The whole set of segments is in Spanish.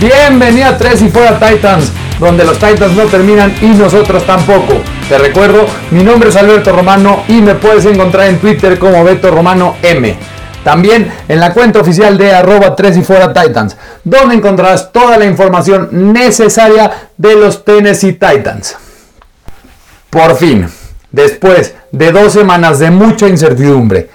Bienvenido a Tres y Fuera Titans, donde los Titans no terminan y nosotros tampoco. Te recuerdo, mi nombre es Alberto Romano y me puedes encontrar en Twitter como Beto Romano M. También en la cuenta oficial de arroba 3 y fuera Titans, donde encontrarás toda la información necesaria de los Tennessee Titans. Por fin, después de dos semanas de mucha incertidumbre,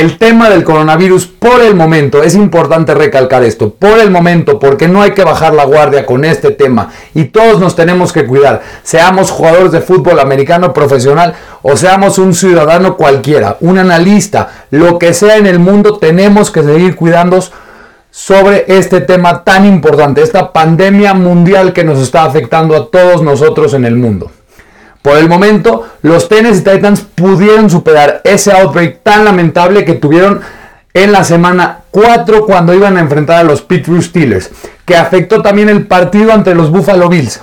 el tema del coronavirus por el momento, es importante recalcar esto, por el momento, porque no hay que bajar la guardia con este tema y todos nos tenemos que cuidar, seamos jugadores de fútbol americano profesional o seamos un ciudadano cualquiera, un analista, lo que sea en el mundo, tenemos que seguir cuidándonos sobre este tema tan importante, esta pandemia mundial que nos está afectando a todos nosotros en el mundo. Por el momento, los Tennessee Titans pudieron superar ese outbreak tan lamentable que tuvieron en la semana 4 cuando iban a enfrentar a los Pittsburgh Steelers, que afectó también el partido ante los Buffalo Bills.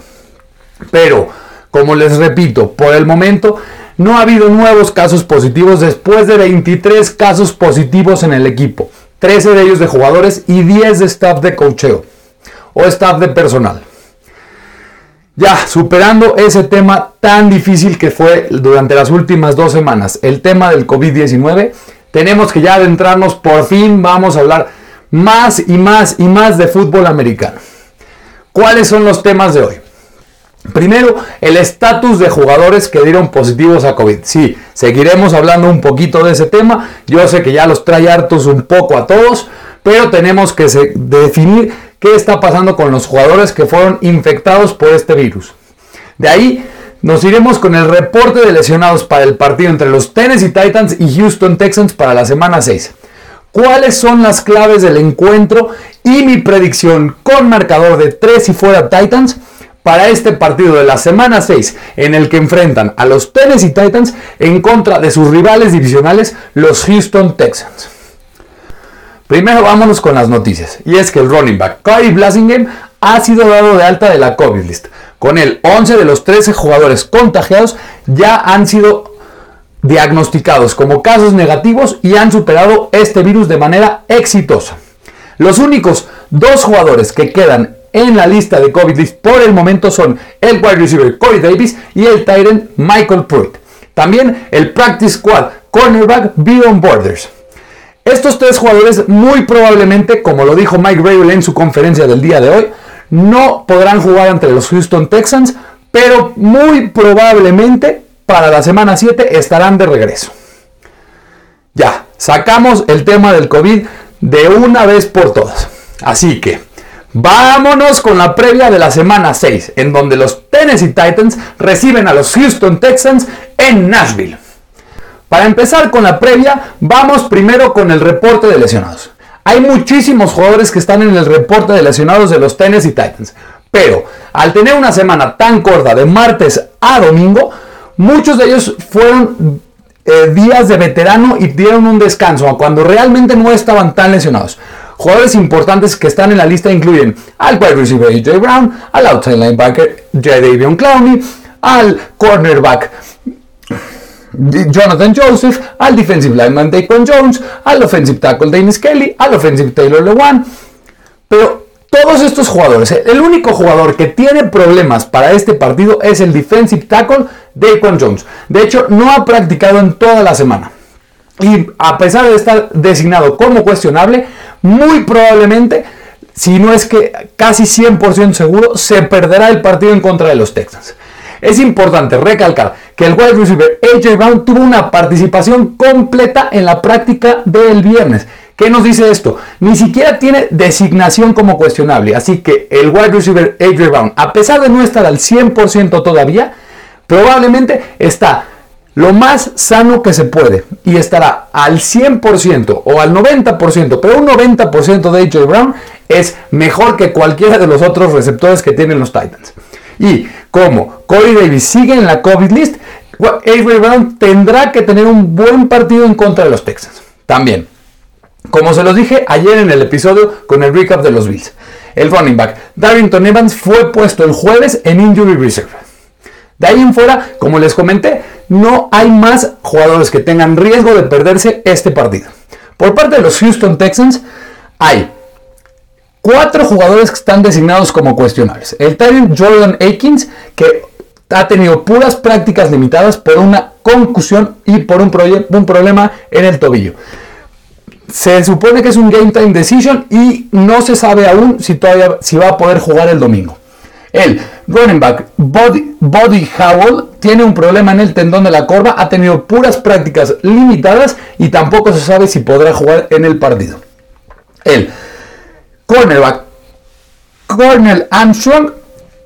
Pero, como les repito, por el momento no ha habido nuevos casos positivos después de 23 casos positivos en el equipo, 13 de ellos de jugadores y 10 de staff de cocheo o staff de personal. Ya, superando ese tema tan difícil que fue durante las últimas dos semanas, el tema del COVID-19, tenemos que ya adentrarnos, por fin vamos a hablar más y más y más de fútbol americano. ¿Cuáles son los temas de hoy? Primero, el estatus de jugadores que dieron positivos a COVID. Sí, seguiremos hablando un poquito de ese tema. Yo sé que ya los trae hartos un poco a todos, pero tenemos que definir qué está pasando con los jugadores que fueron infectados por este virus. De ahí nos iremos con el reporte de lesionados para el partido entre los Tennessee Titans y Houston Texans para la semana 6. ¿Cuáles son las claves del encuentro y mi predicción con marcador de 3 y fuera Titans para este partido de la semana 6 en el que enfrentan a los Tennessee Titans en contra de sus rivales divisionales, los Houston Texans? Primero vámonos con las noticias. Y es que el running back Cody Blasingame ha sido dado de alta de la COVID list. Con él, 11 de los 13 jugadores contagiados ya han sido diagnosticados como casos negativos y han superado este virus de manera exitosa. Los únicos dos jugadores que quedan en la lista de COVID list por el momento son el wide receiver Corey Davis y el Tyrant Michael Pruitt. También el practice squad cornerback Beyond Borders. Estos tres jugadores muy probablemente, como lo dijo Mike Rabel en su conferencia del día de hoy, no podrán jugar ante los Houston Texans, pero muy probablemente para la semana 7 estarán de regreso. Ya, sacamos el tema del COVID de una vez por todas. Así que, vámonos con la previa de la semana 6, en donde los Tennessee Titans reciben a los Houston Texans en Nashville. Para empezar con la previa, vamos primero con el reporte de lesionados. Hay muchísimos jugadores que están en el reporte de lesionados de los Tennessee Titans, pero al tener una semana tan corta de martes a domingo, muchos de ellos fueron eh, días de veterano y dieron un descanso cuando realmente no estaban tan lesionados. Jugadores importantes que están en la lista incluyen al wide receiver AJ Brown, al outside linebacker Jadavion Clowney, al cornerback Jonathan Joseph, al defensive lineman Daquan Jones, al offensive tackle Dennis Kelly, al offensive Taylor Lewan. Pero todos estos jugadores, el único jugador que tiene problemas para este partido es el defensive tackle Daquan Jones. De hecho, no ha practicado en toda la semana. Y a pesar de estar designado como cuestionable, muy probablemente, si no es que casi 100% seguro, se perderá el partido en contra de los Texans. Es importante recalcar que el wide receiver AJ Brown tuvo una participación completa en la práctica del viernes. ¿Qué nos dice esto? Ni siquiera tiene designación como cuestionable. Así que el wide receiver AJ Brown, a pesar de no estar al 100% todavía, probablemente está lo más sano que se puede y estará al 100% o al 90%, pero un 90% de AJ Brown es mejor que cualquiera de los otros receptores que tienen los Titans. Y como Corey Davis sigue en la COVID list, Avery Brown tendrá que tener un buen partido en contra de los Texans. También, como se los dije ayer en el episodio con el recap de los Bills, el running back Darrington Evans fue puesto el jueves en Injury Reserve. De ahí en fuera, como les comenté, no hay más jugadores que tengan riesgo de perderse este partido. Por parte de los Houston Texans, hay cuatro jugadores que están designados como cuestionables. El Tyrant Jordan Akins, que ha tenido puras prácticas limitadas por una concusión y por un, un problema en el tobillo. Se supone que es un game time decision y no se sabe aún si todavía si va a poder jugar el domingo. El running back Body, Body Howell tiene un problema en el tendón de la corva, ha tenido puras prácticas limitadas y tampoco se sabe si podrá jugar en el partido. El cornerback Cornel Armstrong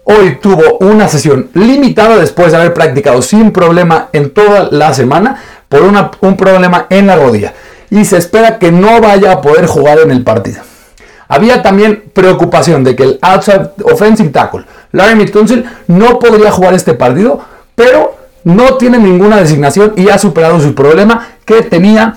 hoy tuvo una sesión limitada después de haber practicado sin problema en toda la semana por un problema en la rodilla y se espera que no vaya a poder jugar en el partido. Había también preocupación de que el outside offensive tackle Larry Tunsil no podría jugar este partido, pero no tiene ninguna designación y ha superado su problema que tenía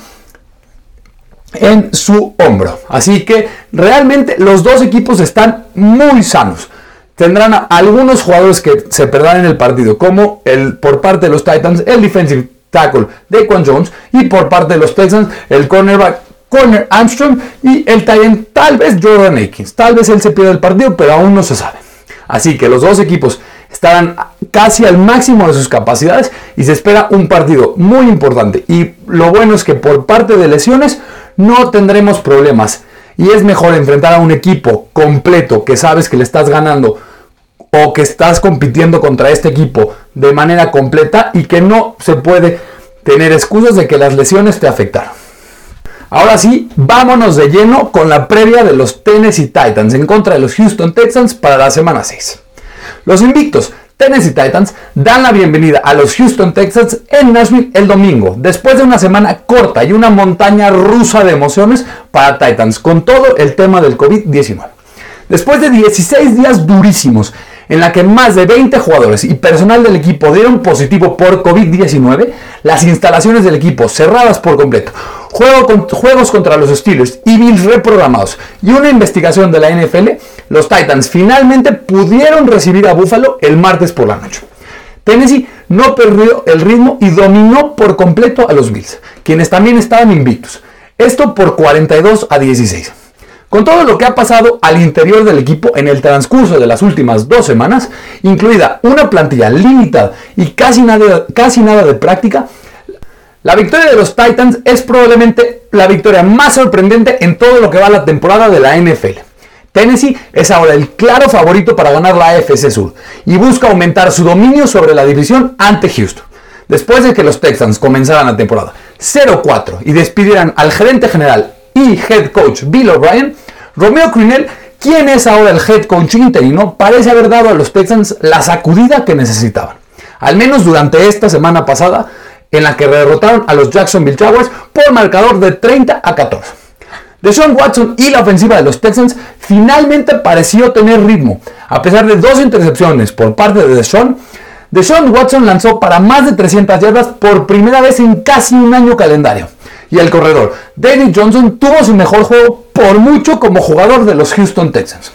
en su hombro. Así que realmente los dos equipos están muy sanos. Tendrán algunos jugadores que se perderán en el partido, como el por parte de los Titans, el defensive tackle Daquan Jones y por parte de los Texans, el cornerback Corner Armstrong y el Titan tal vez Jordan Akins. Tal vez él se pierda el partido, pero aún no se sabe. Así que los dos equipos estarán casi al máximo de sus capacidades y se espera un partido muy importante. Y lo bueno es que por parte de lesiones no tendremos problemas. Y es mejor enfrentar a un equipo completo que sabes que le estás ganando o que estás compitiendo contra este equipo de manera completa y que no se puede tener excusas de que las lesiones te afectaron. Ahora sí, vámonos de lleno con la previa de los Tennessee Titans en contra de los Houston Texans para la semana 6. Los invictos Tennessee Titans dan la bienvenida a los Houston Texans en Nashville el domingo, después de una semana corta y una montaña rusa de emociones para Titans con todo el tema del COVID-19. Después de 16 días durísimos en la que más de 20 jugadores y personal del equipo dieron positivo por COVID-19, las instalaciones del equipo cerradas por completo, juegos contra los Steelers y Bills reprogramados y una investigación de la NFL, los Titans finalmente pudieron recibir a Buffalo el martes por la noche. Tennessee no perdió el ritmo y dominó por completo a los Bills, quienes también estaban invictos. Esto por 42 a 16. Con todo lo que ha pasado al interior del equipo en el transcurso de las últimas dos semanas, incluida una plantilla limitada y casi nada, de práctica, la victoria de los Titans es probablemente la victoria más sorprendente en todo lo que va la temporada de la NFL. Tennessee es ahora el claro favorito para ganar la AFC Sur y busca aumentar su dominio sobre la división ante Houston. Después de que los Texans comenzaran la temporada 0-4 y despidieran al gerente general y head coach Bill O'Brien, Romeo Crennel, quien es ahora el head coach interino, parece haber dado a los Texans la sacudida que necesitaban. Al menos durante esta semana pasada, en la que derrotaron a los Jacksonville Jaguars por marcador de 30 a 14. Deshaun Watson y la ofensiva de los Texans finalmente pareció tener ritmo. A pesar de dos intercepciones por parte de Deshaun, Deshaun Watson lanzó para más de 300 yardas por primera vez en casi un año calendario y el corredor David Johnson tuvo su mejor juego por mucho como jugador de los Houston Texans.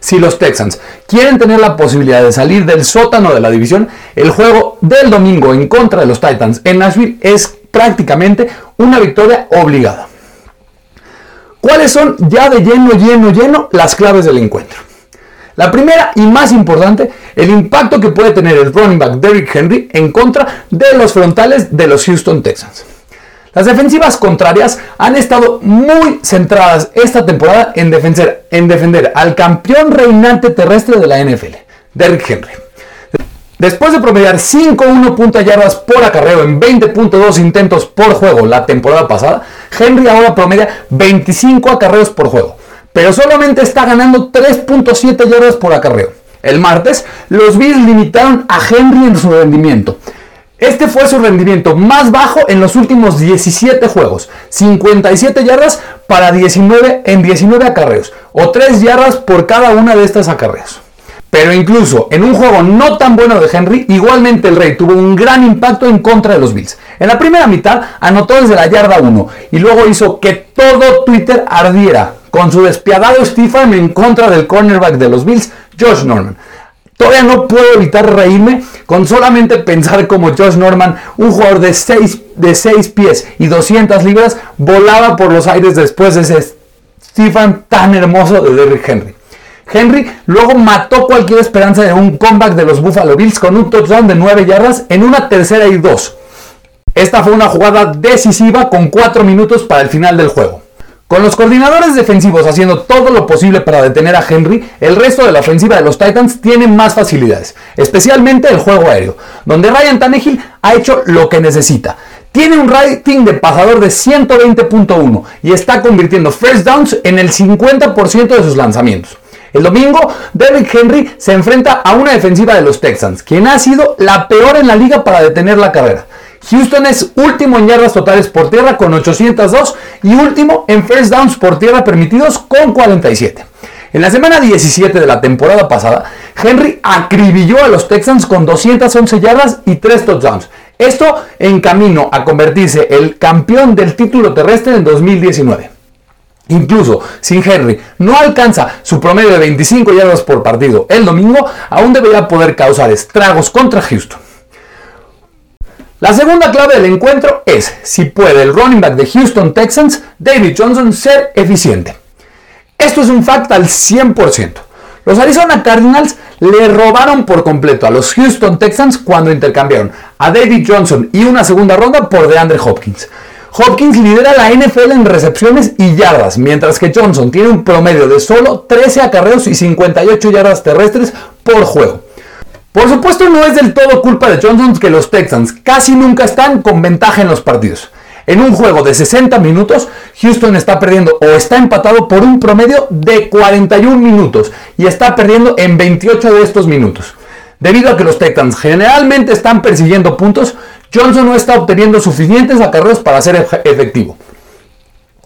Si los Texans quieren tener la posibilidad de salir del sótano de la división, el juego del domingo en contra de los Titans en Nashville es prácticamente una victoria obligada. ¿Cuáles son ya de lleno, lleno, lleno las claves del encuentro? La primera y más importante, el impacto que puede tener el running back Derrick Henry en contra de los frontales de los Houston Texans. Las defensivas contrarias han estado muy centradas esta temporada en defender, en defender al campeón reinante terrestre de la NFL, Derrick Henry. Después de promediar 5.1 puntos yardas por acarreo en 20.2 intentos por juego la temporada pasada, Henry ahora promedia 25 acarreos por juego, pero solamente está ganando 3.7 yardas por acarreo. El martes, los Bills limitaron a Henry en su rendimiento, este fue su rendimiento más bajo en los últimos 17 juegos. 57 yardas para 19 en 19 acarreos. O 3 yardas por cada una de estas acarreos. Pero incluso en un juego no tan bueno de Henry, igualmente el Rey tuvo un gran impacto en contra de los Bills. En la primera mitad anotó desde la yarda 1 y luego hizo que todo Twitter ardiera con su despiadado Stephen en contra del cornerback de los Bills, Josh Norman. Todavía no puedo evitar reírme con solamente pensar como Josh Norman, un jugador de 6 de seis pies y 200 libras, volaba por los aires después de ese cifran tan hermoso de Derrick Henry. Henry luego mató cualquier esperanza de un comeback de los Buffalo Bills con un touchdown de 9 yardas en una tercera y 2. Esta fue una jugada decisiva con 4 minutos para el final del juego. Con los coordinadores defensivos haciendo todo lo posible para detener a Henry, el resto de la ofensiva de los Titans tiene más facilidades, especialmente el juego aéreo, donde Ryan Tannehill ha hecho lo que necesita. Tiene un rating de pasador de 120.1 y está convirtiendo first downs en el 50% de sus lanzamientos. El domingo, Derrick Henry se enfrenta a una defensiva de los Texans, quien ha sido la peor en la liga para detener la carrera. Houston es último en yardas totales por tierra con 802 y último en first downs por tierra permitidos con 47. En la semana 17 de la temporada pasada, Henry acribilló a los Texans con 211 yardas y 3 touchdowns. Esto en camino a convertirse el campeón del título terrestre en 2019. Incluso sin Henry no alcanza su promedio de 25 yardas por partido el domingo, aún debería poder causar estragos contra Houston. La segunda clave del encuentro es si puede el running back de Houston Texans, David Johnson, ser eficiente. Esto es un fact al 100%. Los Arizona Cardinals le robaron por completo a los Houston Texans cuando intercambiaron a David Johnson y una segunda ronda por DeAndre Hopkins. Hopkins lidera la NFL en recepciones y yardas, mientras que Johnson tiene un promedio de solo 13 acarreos y 58 yardas terrestres por juego. Por supuesto no es del todo culpa de Johnson que los Texans casi nunca están con ventaja en los partidos. En un juego de 60 minutos, Houston está perdiendo o está empatado por un promedio de 41 minutos y está perdiendo en 28 de estos minutos. Debido a que los Texans generalmente están persiguiendo puntos, Johnson no está obteniendo suficientes acarreos para ser efectivo.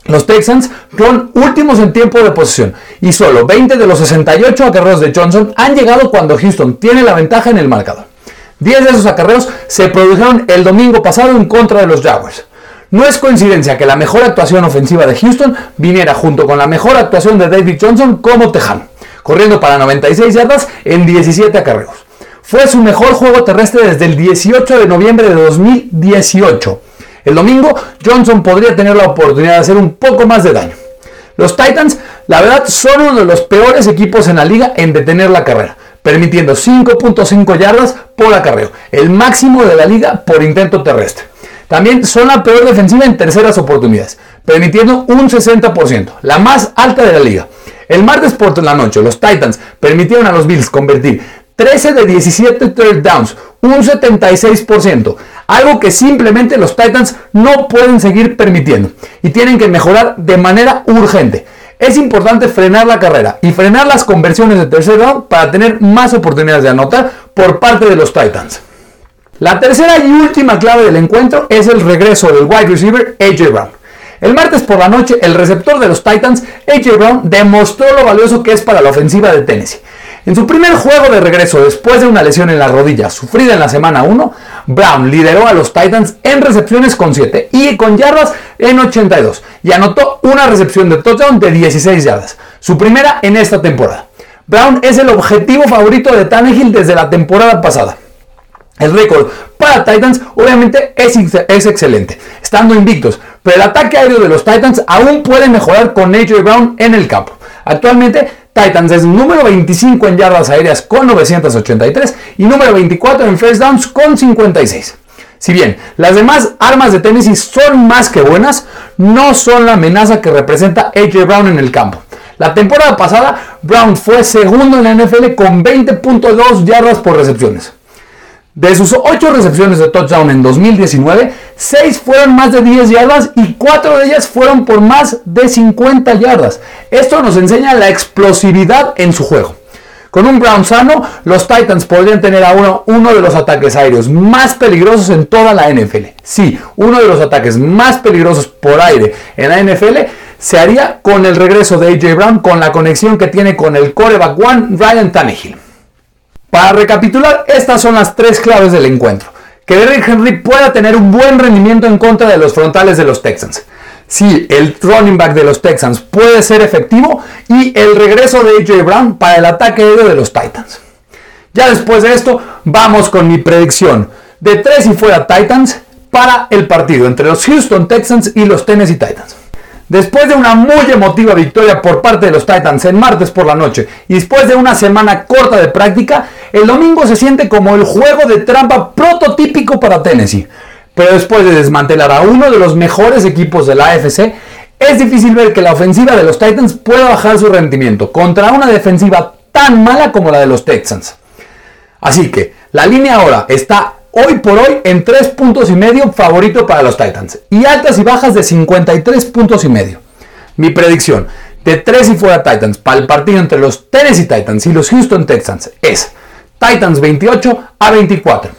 Los Texans son últimos en tiempo de posesión y solo 20 de los 68 acarreos de Johnson han llegado cuando Houston tiene la ventaja en el marcador. 10 de esos acarreos se produjeron el domingo pasado en contra de los Jaguars. No es coincidencia que la mejor actuación ofensiva de Houston viniera junto con la mejor actuación de David Johnson como tejano, corriendo para 96 yardas en 17 acarreos. Fue su mejor juego terrestre desde el 18 de noviembre de 2018. El domingo, Johnson podría tener la oportunidad de hacer un poco más de daño. Los Titans, la verdad, son uno de los peores equipos en la liga en detener la carrera, permitiendo 5.5 yardas por acarreo, el máximo de la liga por intento terrestre. También son la peor defensiva en terceras oportunidades, permitiendo un 60%, la más alta de la liga. El martes por la noche, los Titans permitieron a los Bills convertir 13 de 17 third downs, un 76%, algo que simplemente los Titans no pueden seguir permitiendo y tienen que mejorar de manera urgente. Es importante frenar la carrera y frenar las conversiones de tercer down para tener más oportunidades de anotar por parte de los Titans. La tercera y última clave del encuentro es el regreso del wide receiver AJ Brown. El martes por la noche, el receptor de los Titans, AJ Brown, demostró lo valioso que es para la ofensiva de Tennessee. En su primer juego de regreso después de una lesión en la rodilla sufrida en la semana 1, Brown lideró a los Titans en recepciones con 7 y con yardas en 82 y anotó una recepción de touchdown de 16 yardas, su primera en esta temporada. Brown es el objetivo favorito de Tannehill desde la temporada pasada. El récord para Titans obviamente es, es, excelente, estando invictos, pero el ataque aéreo de los Titans aún puede mejorar con AJ Brown en el campo. Actualmente Titans es número 25 en yardas aéreas con 983 y número 24 en first downs con 56. Si bien las demás armas de Tennessee son más que buenas, no son la amenaza que representa AJ Brown en el campo. La temporada pasada, Brown fue segundo en la NFL con 20.2 yardas por recepciones. De sus 8 recepciones de touchdown en 2019, 6 fueron más de 10 yardas y 4 de ellas fueron por más de 50 yardas. Esto nos enseña la explosividad en su juego. Con un Brown sano, los Titans podrían tener ahora uno de los ataques aéreos más peligrosos en toda la NFL. Sí, uno de los ataques más peligrosos por aire en la NFL se haría con el regreso de AJ Brown, con la conexión que tiene con el coreback one Ryan Tannehill. Para recapitular, estas son las tres claves del encuentro. Que Derrick Henry pueda tener un buen rendimiento en contra de los frontales de los Texans. Si el running back de los Texans puede ser efectivo y el regreso de AJ Brown para el ataque de los Titans. Ya después de esto, vamos con mi predicción de tres y fuera Titans para el partido entre los Houston Texans y los Tennessee Titans. Después de una muy emotiva victoria por parte de los Titans el martes por la noche y después de una semana corta de práctica, el domingo se siente como el juego de trampa prototípico para Tennessee. Pero después de desmantelar a uno de los mejores equipos de la AFC, es difícil ver que la ofensiva de los Titans pueda bajar su rendimiento contra una defensiva tan mala como la de los Texans. Así que la línea ahora está hoy por hoy en 3 puntos y medio favorito para los Titans y altas y bajas de 53 puntos y medio. Mi predicción de 3 y fuera Titans para el partido entre los Tennessee Titans y los Houston Texans es Titans 28 a 24.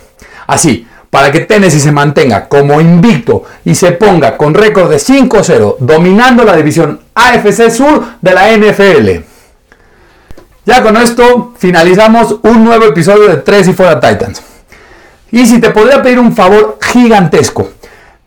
Así, para que Tennessee se mantenga como invicto y se ponga con récord de 5-0 dominando la división AFC Sur de la NFL. Ya con esto finalizamos un nuevo episodio de 3 y fuera Titans. Y si te podría pedir un favor gigantesco,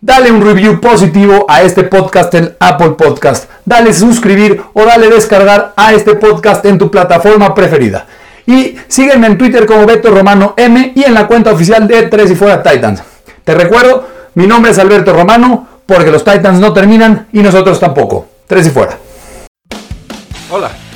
dale un review positivo a este podcast en Apple Podcast, dale suscribir o dale descargar a este podcast en tu plataforma preferida. Y sígueme en Twitter como Beto Romano M y en la cuenta oficial de 3 y fuera Titans. Te recuerdo, mi nombre es Alberto Romano, porque los Titans no terminan y nosotros tampoco. 3 y fuera. Hola,